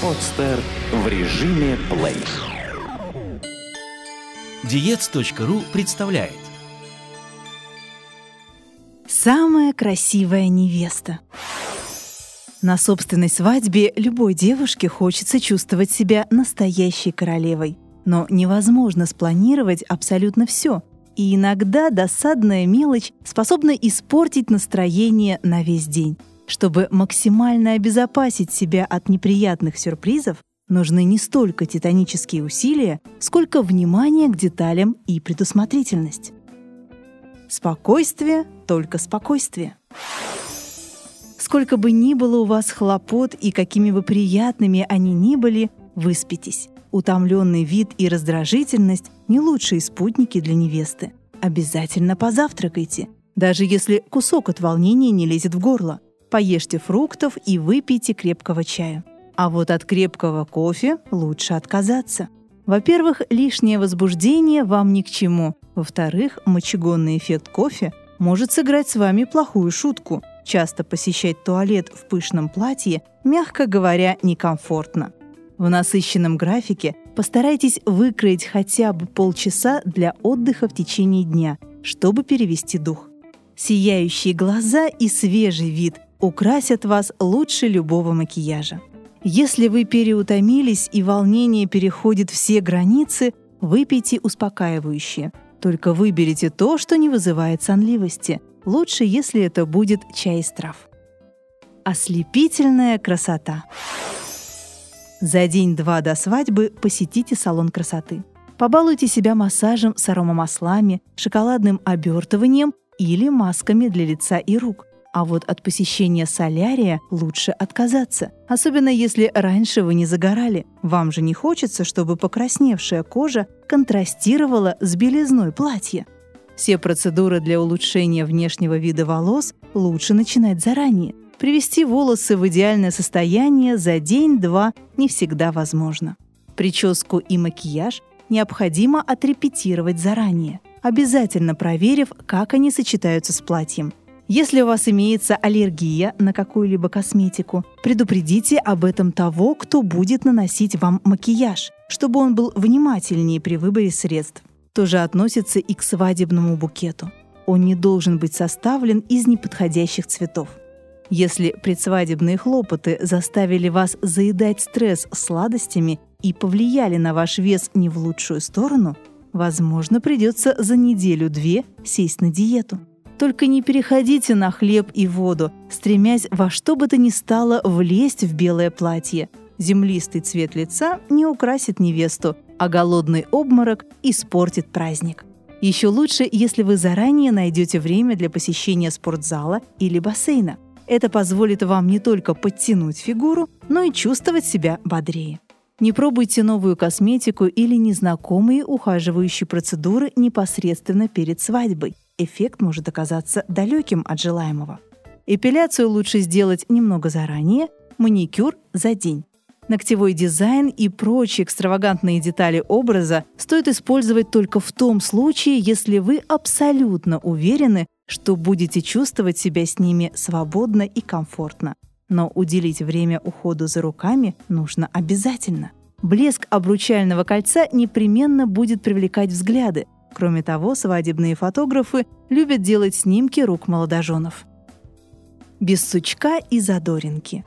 Подстер в режиме плей. Диец.ру представляет Самая красивая невеста. На собственной свадьбе любой девушке хочется чувствовать себя настоящей королевой. Но невозможно спланировать абсолютно все. И иногда досадная мелочь способна испортить настроение на весь день. Чтобы максимально обезопасить себя от неприятных сюрпризов, нужны не столько титанические усилия, сколько внимание к деталям и предусмотрительность. Спокойствие, только спокойствие. Сколько бы ни было у вас хлопот и какими бы приятными они ни были, выспитесь. Утомленный вид и раздражительность – не лучшие спутники для невесты. Обязательно позавтракайте, даже если кусок от волнения не лезет в горло – поешьте фруктов и выпейте крепкого чая. А вот от крепкого кофе лучше отказаться. Во-первых, лишнее возбуждение вам ни к чему. Во-вторых, мочегонный эффект кофе может сыграть с вами плохую шутку. Часто посещать туалет в пышном платье, мягко говоря, некомфортно. В насыщенном графике постарайтесь выкроить хотя бы полчаса для отдыха в течение дня, чтобы перевести дух. Сияющие глаза и свежий вид украсят вас лучше любого макияжа. Если вы переутомились и волнение переходит все границы, выпейте успокаивающее. Только выберите то, что не вызывает сонливости. Лучше, если это будет чай из трав. Ослепительная красота. За день-два до свадьбы посетите салон красоты. Побалуйте себя массажем с аромамаслами, шоколадным обертыванием или масками для лица и рук. А вот от посещения солярия лучше отказаться, особенно если раньше вы не загорали. Вам же не хочется, чтобы покрасневшая кожа контрастировала с белизной платья. Все процедуры для улучшения внешнего вида волос лучше начинать заранее. Привести волосы в идеальное состояние за день-два не всегда возможно. Прическу и макияж необходимо отрепетировать заранее, обязательно проверив, как они сочетаются с платьем. Если у вас имеется аллергия на какую-либо косметику, предупредите об этом того, кто будет наносить вам макияж, чтобы он был внимательнее при выборе средств. То же относится и к свадебному букету. Он не должен быть составлен из неподходящих цветов. Если предсвадебные хлопоты заставили вас заедать стресс сладостями и повлияли на ваш вес не в лучшую сторону, возможно, придется за неделю-две сесть на диету. Только не переходите на хлеб и воду, стремясь во что бы то ни стало влезть в белое платье. Землистый цвет лица не украсит невесту, а голодный обморок испортит праздник. Еще лучше, если вы заранее найдете время для посещения спортзала или бассейна. Это позволит вам не только подтянуть фигуру, но и чувствовать себя бодрее. Не пробуйте новую косметику или незнакомые ухаживающие процедуры непосредственно перед свадьбой эффект может оказаться далеким от желаемого. Эпиляцию лучше сделать немного заранее, маникюр за день. Ногтевой дизайн и прочие экстравагантные детали образа стоит использовать только в том случае, если вы абсолютно уверены, что будете чувствовать себя с ними свободно и комфортно. Но уделить время уходу за руками нужно обязательно. Блеск обручального кольца непременно будет привлекать взгляды, Кроме того, свадебные фотографы любят делать снимки рук молодоженов. Без сучка и задоринки.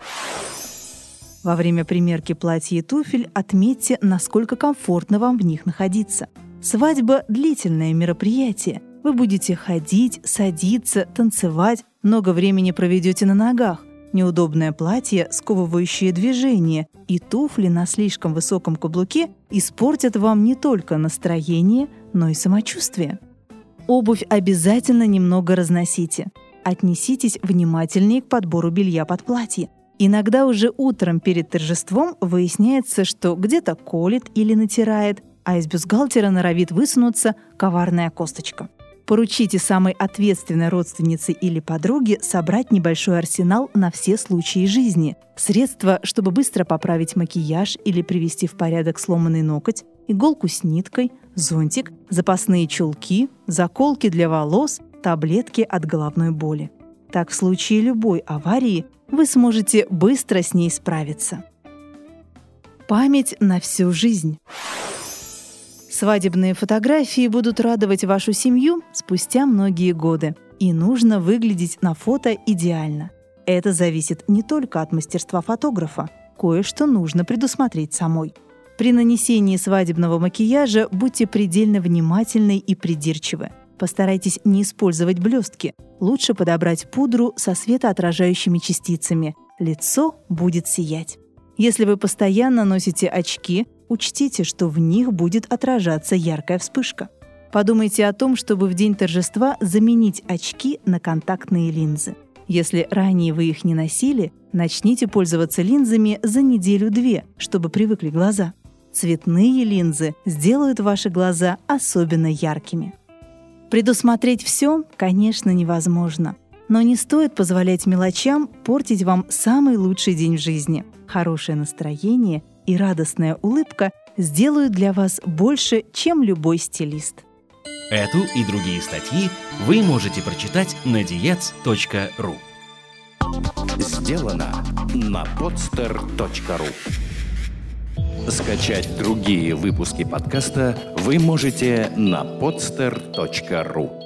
Во время примерки платья и туфель отметьте, насколько комфортно вам в них находиться. Свадьба – длительное мероприятие. Вы будете ходить, садиться, танцевать, много времени проведете на ногах. Неудобное платье, сковывающее движение, и туфли на слишком высоком каблуке испортят вам не только настроение, но и самочувствие. Обувь обязательно немного разносите. Отнеситесь внимательнее к подбору белья под платье. Иногда уже утром перед торжеством выясняется, что где-то колет или натирает, а из бюстгальтера норовит высунуться коварная косточка. Поручите самой ответственной родственнице или подруге собрать небольшой арсенал на все случаи жизни. Средства, чтобы быстро поправить макияж или привести в порядок сломанный ноготь, иголку с ниткой, зонтик, запасные чулки, заколки для волос, таблетки от головной боли. Так в случае любой аварии вы сможете быстро с ней справиться. Память на всю жизнь. Свадебные фотографии будут радовать вашу семью спустя многие годы. И нужно выглядеть на фото идеально. Это зависит не только от мастерства фотографа. Кое-что нужно предусмотреть самой. При нанесении свадебного макияжа будьте предельно внимательны и придирчивы. Постарайтесь не использовать блестки. Лучше подобрать пудру со светоотражающими частицами. Лицо будет сиять. Если вы постоянно носите очки, учтите, что в них будет отражаться яркая вспышка. Подумайте о том, чтобы в день торжества заменить очки на контактные линзы. Если ранее вы их не носили, начните пользоваться линзами за неделю-две, чтобы привыкли глаза. Цветные линзы сделают ваши глаза особенно яркими. Предусмотреть все, конечно, невозможно. Но не стоит позволять мелочам портить вам самый лучший день в жизни. Хорошее настроение и радостная улыбка сделают для вас больше, чем любой стилист. Эту и другие статьи вы можете прочитать на diets.ru Сделано на podster.ru Скачать другие выпуски подкаста вы можете на podster.ru